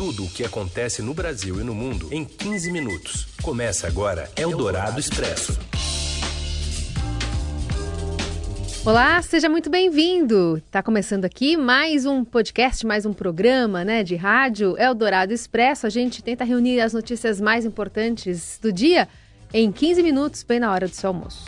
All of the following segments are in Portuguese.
tudo o que acontece no Brasil e no mundo em 15 minutos. Começa agora Eldorado Expresso. Olá, seja muito bem-vindo. Está começando aqui mais um podcast, mais um programa, né, de rádio Eldorado Expresso. A gente tenta reunir as notícias mais importantes do dia em 15 minutos, bem na hora do seu almoço.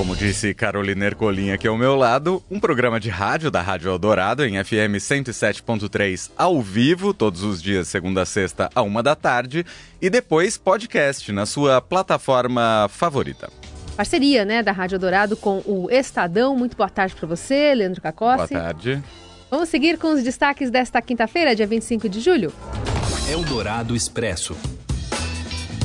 Como disse Carolina Ercolim aqui ao meu lado, um programa de rádio da Rádio Eldorado em FM 107.3 ao vivo, todos os dias, segunda a sexta, a uma da tarde, e depois podcast na sua plataforma favorita. Parceria, né, da Rádio Eldorado com o Estadão. Muito boa tarde para você, Leandro Cacossi. Boa tarde. Vamos seguir com os destaques desta quinta-feira, dia 25 de julho. Eldorado Expresso.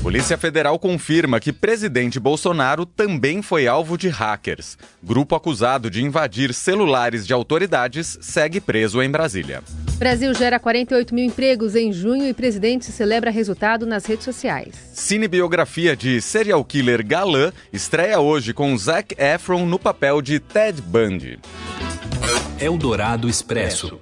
Polícia Federal confirma que presidente Bolsonaro também foi alvo de hackers. Grupo acusado de invadir celulares de autoridades segue preso em Brasília. Brasil gera 48 mil empregos em junho e presidente celebra resultado nas redes sociais. Cinebiografia de serial killer galã estreia hoje com Zac Efron no papel de Ted Bundy. Eldorado Expresso.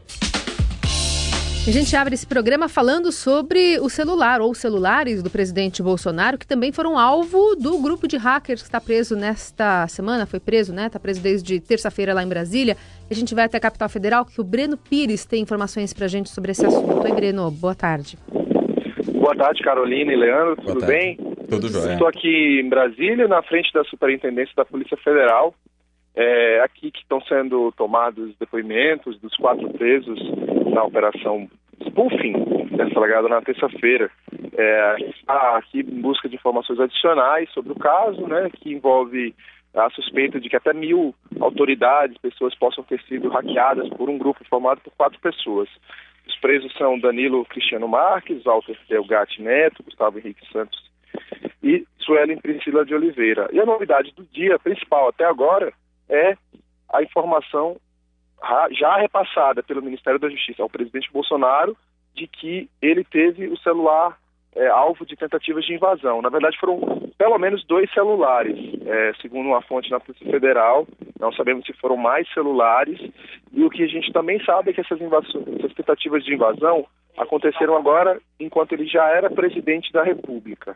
A gente abre esse programa falando sobre o celular ou celulares do presidente Bolsonaro, que também foram alvo do grupo de hackers que está preso nesta semana, foi preso, né? Está preso desde terça-feira lá em Brasília. A gente vai até a capital federal, que o Breno Pires tem informações para a gente sobre esse assunto. Oi, Breno, boa tarde. Boa tarde, Carolina e Leandro, tudo tarde. bem? Tudo jóia. Estou aqui em Brasília, na frente da Superintendência da Polícia Federal. É aqui que estão sendo tomados depoimentos dos quatro presos na operação spoofing, deflagrada na terça-feira. É, aqui em busca de informações adicionais sobre o caso, né, que envolve a suspeita de que até mil autoridades, pessoas possam ter sido hackeadas por um grupo formado por quatro pessoas. Os presos são Danilo Cristiano Marques, Walter Delgatti Neto, Gustavo Henrique Santos e Suelen Priscila de Oliveira. E a novidade do dia principal até agora é a informação já repassada pelo Ministério da Justiça ao presidente Bolsonaro de que ele teve o celular é, alvo de tentativas de invasão. Na verdade, foram pelo menos dois celulares, é, segundo uma fonte na Polícia Federal. Não sabemos se foram mais celulares. E o que a gente também sabe é que essas, essas tentativas de invasão aconteceram agora enquanto ele já era presidente da República.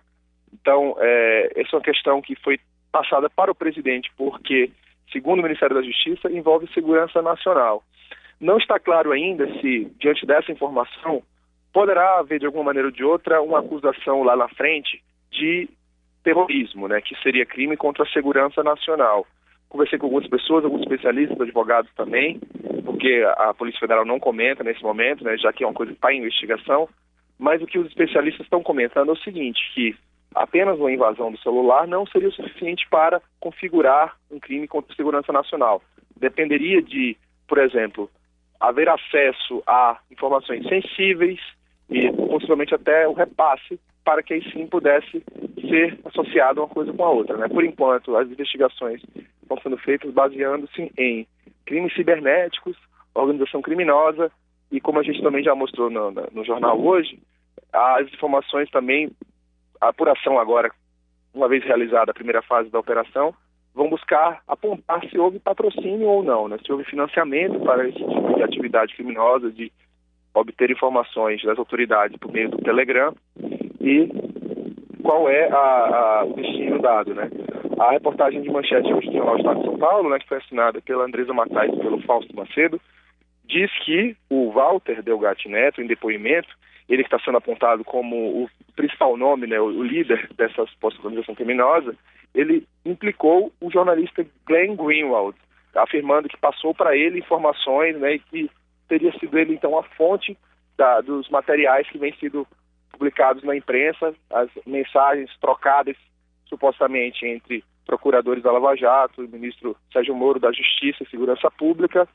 Então, é, essa é uma questão que foi passada para o presidente, porque segundo o Ministério da Justiça, envolve segurança nacional. Não está claro ainda se, diante dessa informação, poderá haver de alguma maneira ou de outra uma acusação lá na frente de terrorismo, né, que seria crime contra a segurança nacional. Conversei com algumas pessoas, alguns especialistas, advogados também, porque a Polícia Federal não comenta nesse momento, né, já que é uma coisa que está em investigação, mas o que os especialistas estão comentando é o seguinte, que apenas uma invasão do celular não seria o suficiente para configurar um crime contra a segurança nacional. Dependeria de, por exemplo, haver acesso a informações sensíveis e possivelmente até o repasse para que aí sim pudesse ser associado uma coisa com a outra. Né? Por enquanto, as investigações estão sendo feitas baseando-se em crimes cibernéticos, organização criminosa e como a gente também já mostrou no, no jornal hoje, as informações também a apuração agora, uma vez realizada a primeira fase da operação, vão buscar apontar se houve patrocínio ou não, né? se houve financiamento para esse tipo de atividade criminosa, de obter informações das autoridades por meio do Telegram e qual é a, a, o destino dado. Né? A reportagem de manchete do Jornal Estado de São Paulo, né, que foi assinada pela Andresa Matais e pelo Fausto Macedo, diz que o Walter Delgatti Neto, em depoimento, ele está sendo apontado como o principal nome, né, o líder dessa suposta organização criminosa, ele implicou o jornalista Glenn Greenwald, afirmando que passou para ele informações né, e que teria sido ele, então, a fonte da, dos materiais que vêm sido publicados na imprensa, as mensagens trocadas supostamente entre procuradores da Lava Jato, o ministro Sérgio Moro da Justiça e Segurança Pública,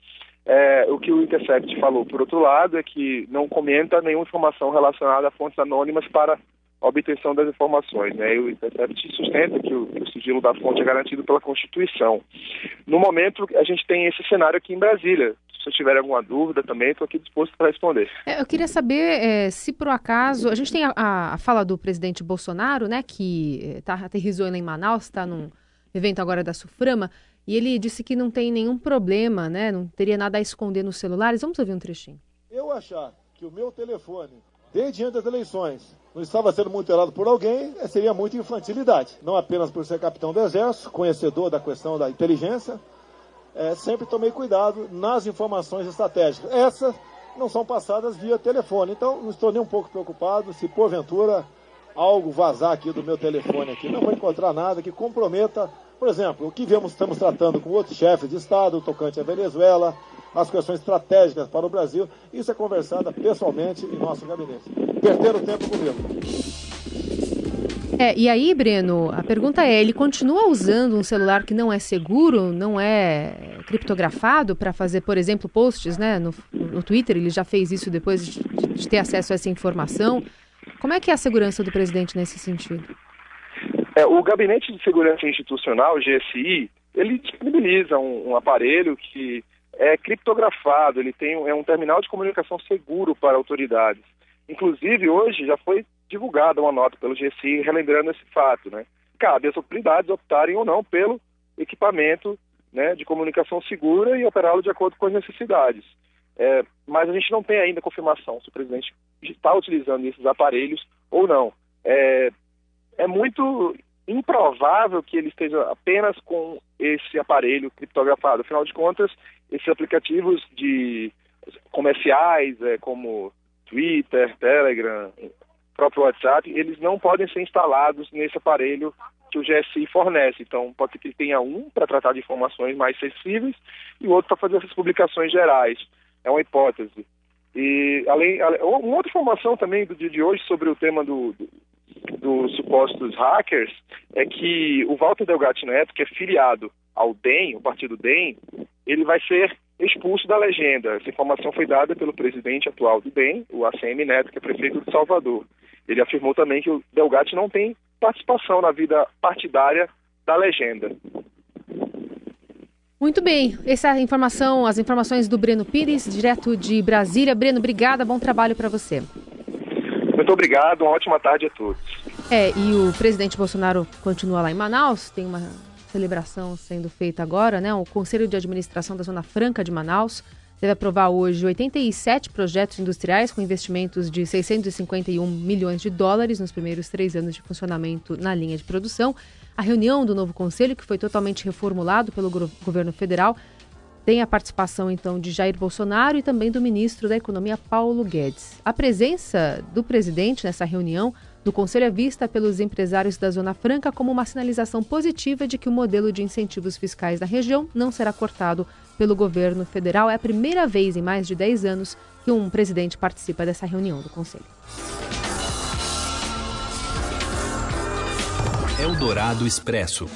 é, o que o Intercept falou, por outro lado, é que não comenta nenhuma informação relacionada a fontes anônimas para obtenção das informações. Né? E o Intercept sustenta que o, que o, sigilo da fonte é garantido pela Constituição. No momento, a gente tem esse cenário aqui em Brasília. Se você tiver alguma dúvida também, estou aqui disposto para responder. É, eu queria saber é, se por acaso. A gente tem a, a, fala do presidente Bolsonaro, né, que tá, aterrizou em Manaus, está num evento agora da Suframa. E ele disse que não tem nenhum problema, né? Não teria nada a esconder nos celulares. Vamos ouvir um trechinho. Eu achar que o meu telefone Desde diante das eleições, não estava sendo mutilado por alguém, eh, seria muita infantilidade. Não apenas por ser capitão do Exército, conhecedor da questão da inteligência, é, sempre tomei cuidado nas informações estratégicas. Essas não são passadas via telefone, então não estou nem um pouco preocupado se porventura algo vazar aqui do meu telefone aqui. Não vou encontrar nada que comprometa, por exemplo, o que vemos, estamos tratando com outros chefes de Estado, tocante à Venezuela, as questões estratégicas para o Brasil. Isso é conversado pessoalmente em nosso gabinete. Perder o tempo comigo. É, e aí, Breno, a pergunta é: ele continua usando um celular que não é seguro, não é criptografado para fazer, por exemplo, posts né, no, no Twitter? Ele já fez isso depois de, de ter acesso a essa informação. Como é que é a segurança do presidente nesse sentido? É, o Gabinete de Segurança Institucional, GSI, ele disponibiliza um, um aparelho que é criptografado, ele tem é um terminal de comunicação seguro para autoridades. Inclusive, hoje já foi divulgada uma nota pelo GSI relembrando esse fato. Né? Cabe às autoridades optarem ou não pelo equipamento né, de comunicação segura e operá-lo de acordo com as necessidades. É, mas a gente não tem ainda confirmação se o presidente está utilizando esses aparelhos ou não. É, é muito improvável que ele esteja apenas com esse aparelho criptografado. Afinal de contas, esses aplicativos de comerciais, é, como Twitter, Telegram, próprio WhatsApp, eles não podem ser instalados nesse aparelho que o GSI fornece. Então, pode que tenha um para tratar de informações mais sensíveis e o outro para fazer essas publicações gerais. É uma hipótese. E além, uma outra informação também do dia de hoje sobre o tema do, do dos supostos hackers é que o Walter Delgatti Neto, que é filiado ao DEM, o partido DEM, ele vai ser expulso da legenda. Essa informação foi dada pelo presidente atual do DEM, o ACM Neto, que é prefeito de Salvador. Ele afirmou também que o Delgatti não tem participação na vida partidária da legenda. Muito bem, essa informação, as informações do Breno Pires, direto de Brasília. Breno, obrigada, bom trabalho para você. Muito obrigado, uma ótima tarde a todos. É, e o presidente Bolsonaro continua lá em Manaus, tem uma celebração sendo feita agora, né? O Conselho de Administração da Zona Franca de Manaus deve aprovar hoje 87 projetos industriais com investimentos de 651 milhões de dólares nos primeiros três anos de funcionamento na linha de produção. A reunião do novo conselho, que foi totalmente reformulado pelo governo federal, tem a participação então de Jair Bolsonaro e também do ministro da Economia Paulo Guedes. A presença do presidente nessa reunião do Conselho é vista pelos empresários da Zona Franca como uma sinalização positiva de que o modelo de incentivos fiscais da região não será cortado pelo governo federal. É a primeira vez em mais de 10 anos que um presidente participa dessa reunião do Conselho. Eldorado Expresso.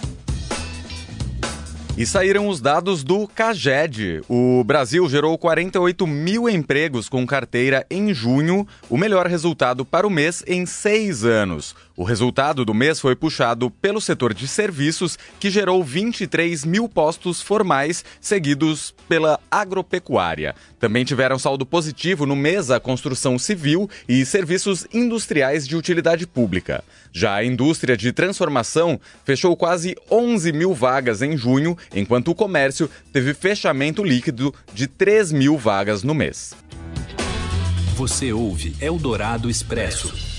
E saíram os dados do CAGED. O Brasil gerou 48 mil empregos com carteira em junho, o melhor resultado para o mês em seis anos. O resultado do mês foi puxado pelo setor de serviços, que gerou 23 mil postos formais, seguidos pela agropecuária. Também tiveram saldo positivo no mês a construção civil e serviços industriais de utilidade pública. Já a indústria de transformação fechou quase 11 mil vagas em junho enquanto o comércio teve fechamento líquido de 3 mil vagas no mês. Você ouve Eldorado Expresso.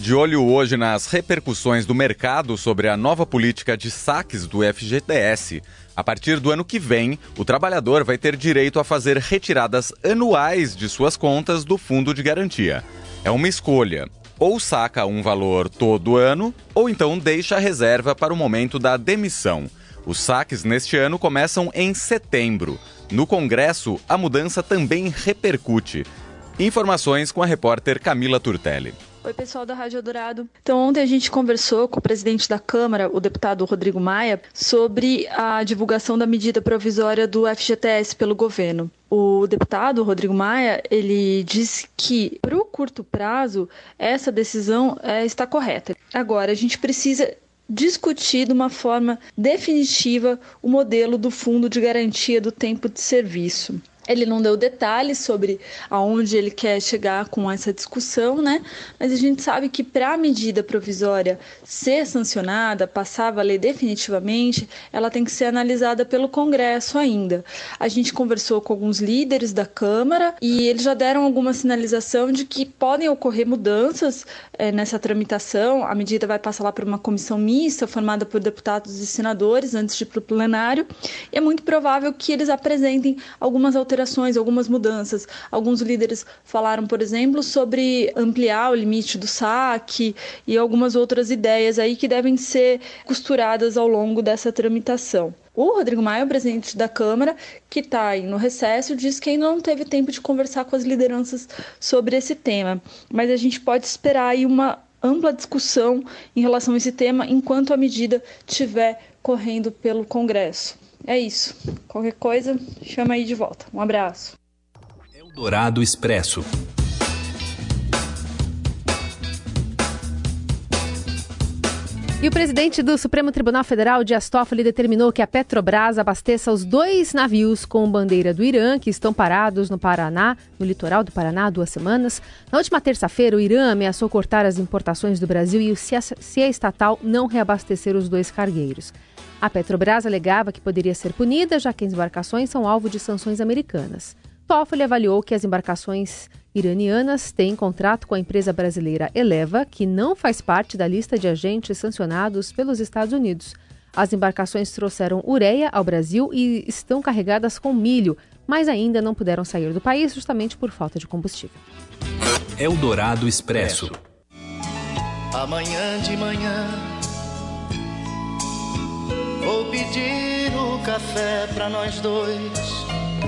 De olho hoje nas repercussões do mercado sobre a nova política de saques do FGTS. A partir do ano que vem, o trabalhador vai ter direito a fazer retiradas anuais de suas contas do fundo de garantia. É uma escolha. Ou saca um valor todo ano, ou então deixa a reserva para o momento da demissão. Os saques neste ano começam em setembro. No Congresso, a mudança também repercute. Informações com a repórter Camila Turtelli. Oi, pessoal da Rádio Dourado. Então, ontem a gente conversou com o presidente da Câmara, o deputado Rodrigo Maia, sobre a divulgação da medida provisória do FGTS pelo governo. O deputado Rodrigo Maia, ele disse que, para o curto prazo, essa decisão é, está correta. Agora, a gente precisa discutir de uma forma definitiva o modelo do Fundo de Garantia do Tempo de Serviço. Ele não deu detalhes sobre aonde ele quer chegar com essa discussão, né? Mas a gente sabe que para a medida provisória ser sancionada, passar a valer definitivamente, ela tem que ser analisada pelo Congresso ainda. A gente conversou com alguns líderes da Câmara e eles já deram alguma sinalização de que podem ocorrer mudanças é, nessa tramitação. A medida vai passar lá por uma comissão mista formada por deputados e senadores antes de ir para o plenário. E é muito provável que eles apresentem algumas alterações alterações, algumas mudanças. Alguns líderes falaram, por exemplo, sobre ampliar o limite do saque e algumas outras ideias aí que devem ser costuradas ao longo dessa tramitação. O Rodrigo Maia, o presidente da Câmara, que está no recesso, diz que ainda não teve tempo de conversar com as lideranças sobre esse tema. Mas a gente pode esperar aí uma ampla discussão em relação a esse tema enquanto a medida estiver correndo pelo Congresso. É isso. Qualquer coisa, chama aí de volta. Um abraço. Eldorado Expresso. E o presidente do Supremo Tribunal Federal, Dias Toffoli, determinou que a Petrobras abasteça os dois navios com bandeira do Irã, que estão parados no Paraná, no litoral do Paraná, há duas semanas. Na última terça-feira, o Irã ameaçou cortar as importações do Brasil e se a, se a estatal não reabastecer os dois cargueiros. A Petrobras alegava que poderia ser punida, já que as embarcações são alvo de sanções americanas. Toffoli avaliou que as embarcações iranianas têm contrato com a empresa brasileira Eleva, que não faz parte da lista de agentes sancionados pelos Estados Unidos. As embarcações trouxeram ureia ao Brasil e estão carregadas com milho, mas ainda não puderam sair do país justamente por falta de combustível. Eldorado Expresso. Amanhã de manhã Vou pedir o café para nós dois.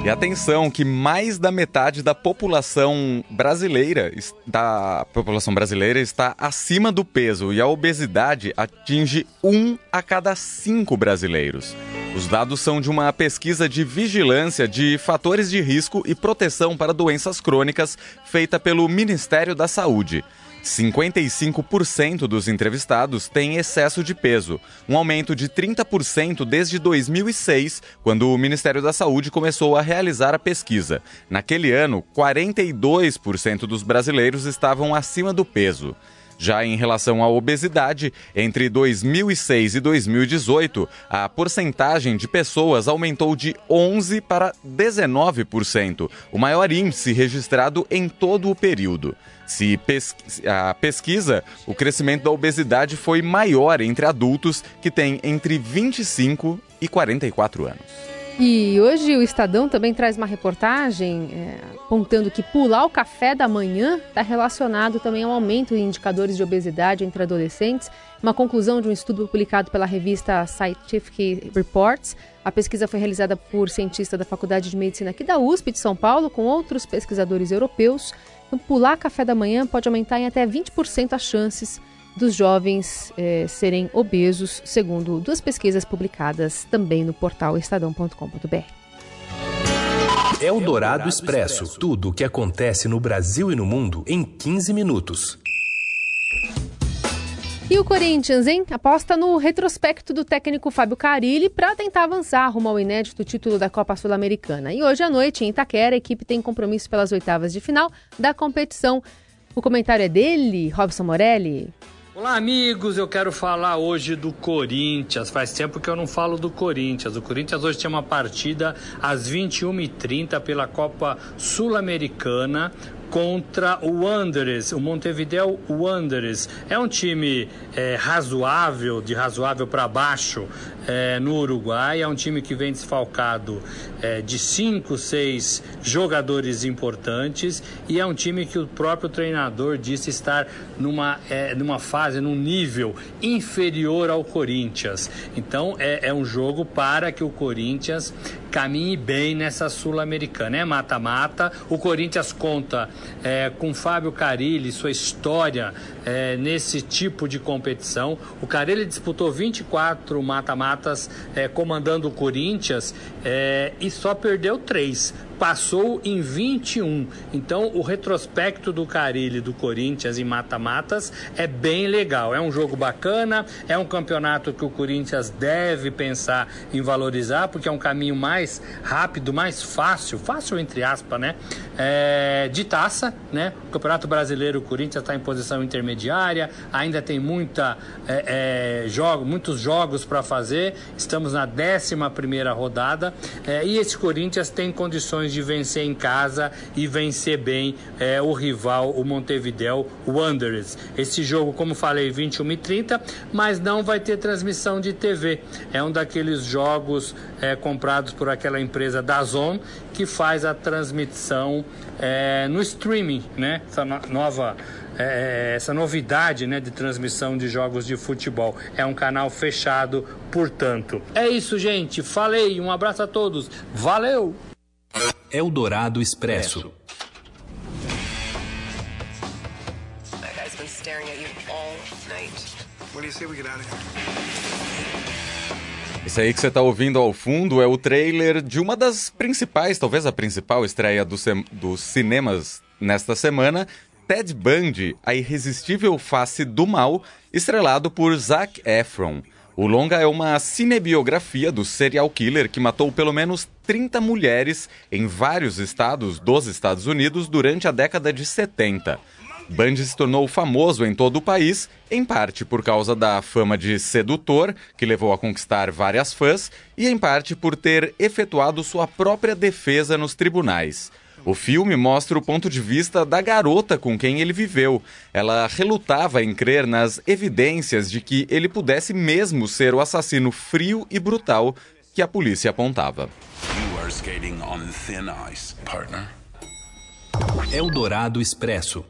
E atenção que mais da metade da população brasileira, da população brasileira está acima do peso e a obesidade atinge um a cada cinco brasileiros. Os dados são de uma pesquisa de vigilância de fatores de risco e proteção para doenças crônicas feita pelo Ministério da Saúde. 55% dos entrevistados têm excesso de peso, um aumento de 30% desde 2006, quando o Ministério da Saúde começou a realizar a pesquisa. Naquele ano, 42% dos brasileiros estavam acima do peso. Já em relação à obesidade, entre 2006 e 2018, a porcentagem de pessoas aumentou de 11 para 19%, o maior índice registrado em todo o período. Se pes a pesquisa, o crescimento da obesidade foi maior entre adultos que têm entre 25 e 44 anos. E hoje o Estadão também traz uma reportagem é, apontando que pular o café da manhã está relacionado também ao aumento em indicadores de obesidade entre adolescentes. Uma conclusão de um estudo publicado pela revista Scientific Reports. A pesquisa foi realizada por cientistas da Faculdade de Medicina aqui da USP de São Paulo, com outros pesquisadores europeus. Então, pular café da manhã pode aumentar em até 20% as chances dos jovens eh, serem obesos, segundo duas pesquisas publicadas também no portal estadão.com.br. É o Dourado Expresso. Tudo o que acontece no Brasil e no mundo em 15 minutos. E o Corinthians, hein? Aposta no retrospecto do técnico Fábio Carilli para tentar avançar rumo ao inédito título da Copa Sul-Americana. E hoje à noite, em Itaquera, a equipe tem compromisso pelas oitavas de final da competição. O comentário é dele, Robson Morelli. Olá, amigos. Eu quero falar hoje do Corinthians. Faz tempo que eu não falo do Corinthians. O Corinthians hoje tem uma partida às 21h30 pela Copa Sul-Americana contra o Wanderers, o Montevideo Wanderers. É um time é, razoável, de razoável para baixo é, no Uruguai. É um time que vem desfalcado é, de cinco, seis jogadores importantes e é um time que o próprio treinador disse estar numa, é, numa fase, num nível inferior ao Corinthians. Então é, é um jogo para que o Corinthians caminhe bem nessa Sul-Americana. É mata-mata. O Corinthians conta é, com Fábio Carilli, sua história é, nesse tipo de competição. O Carilli disputou 24 mata-matas é, comandando o Corinthians é, e só perdeu três passou em 21. Então, o retrospecto do Carilli do Corinthians em mata-matas é bem legal. É um jogo bacana, é um campeonato que o Corinthians deve pensar em valorizar, porque é um caminho mais rápido, mais fácil, fácil entre aspas, né? É, de taça, né? O Campeonato Brasileiro, o Corinthians está em posição intermediária, ainda tem muita, é, é, jogo, muitos jogos para fazer. Estamos na 11 primeira rodada é, e esse Corinthians tem condições de vencer em casa e vencer bem é, o rival, o Montevideo Wanderers. Esse jogo, como falei, 21 e 30, mas não vai ter transmissão de TV. É um daqueles jogos é, comprados por aquela empresa da Zone que faz a transmissão é, no streaming, né? Essa no nova é, essa novidade né, de transmissão de jogos de futebol. É um canal fechado, portanto. É isso, gente. Falei. Um abraço a todos. Valeu! Eldorado Expresso. Isso aí que você está ouvindo ao fundo é o trailer de uma das principais, talvez a principal estreia do dos cinemas nesta semana, Ted Bundy, A Irresistível Face do Mal, estrelado por Zac Efron. O longa é uma cinebiografia do serial killer que matou pelo menos 30 mulheres em vários estados dos Estados Unidos durante a década de 70. Bundy se tornou famoso em todo o país, em parte por causa da fama de sedutor, que levou a conquistar várias fãs, e em parte por ter efetuado sua própria defesa nos tribunais. O filme mostra o ponto de vista da garota com quem ele viveu. Ela relutava em crer nas evidências de que ele pudesse mesmo ser o assassino frio e brutal que a polícia apontava. Eldorado Expresso.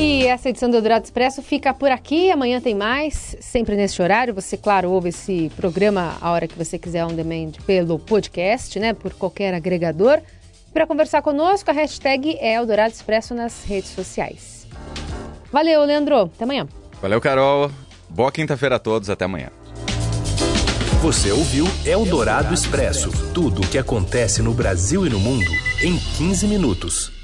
E essa edição do Eldorado Expresso fica por aqui. Amanhã tem mais, sempre nesse horário. Você, claro, ouve esse programa a hora que você quiser on demand pelo podcast, né? Por qualquer agregador. Para conversar conosco, a hashtag é Eldorado Expresso nas redes sociais. Valeu, Leandro. Até amanhã. Valeu, Carol. Boa quinta-feira a todos. Até amanhã. Você ouviu Eldorado Expresso tudo o que acontece no Brasil e no mundo em 15 minutos.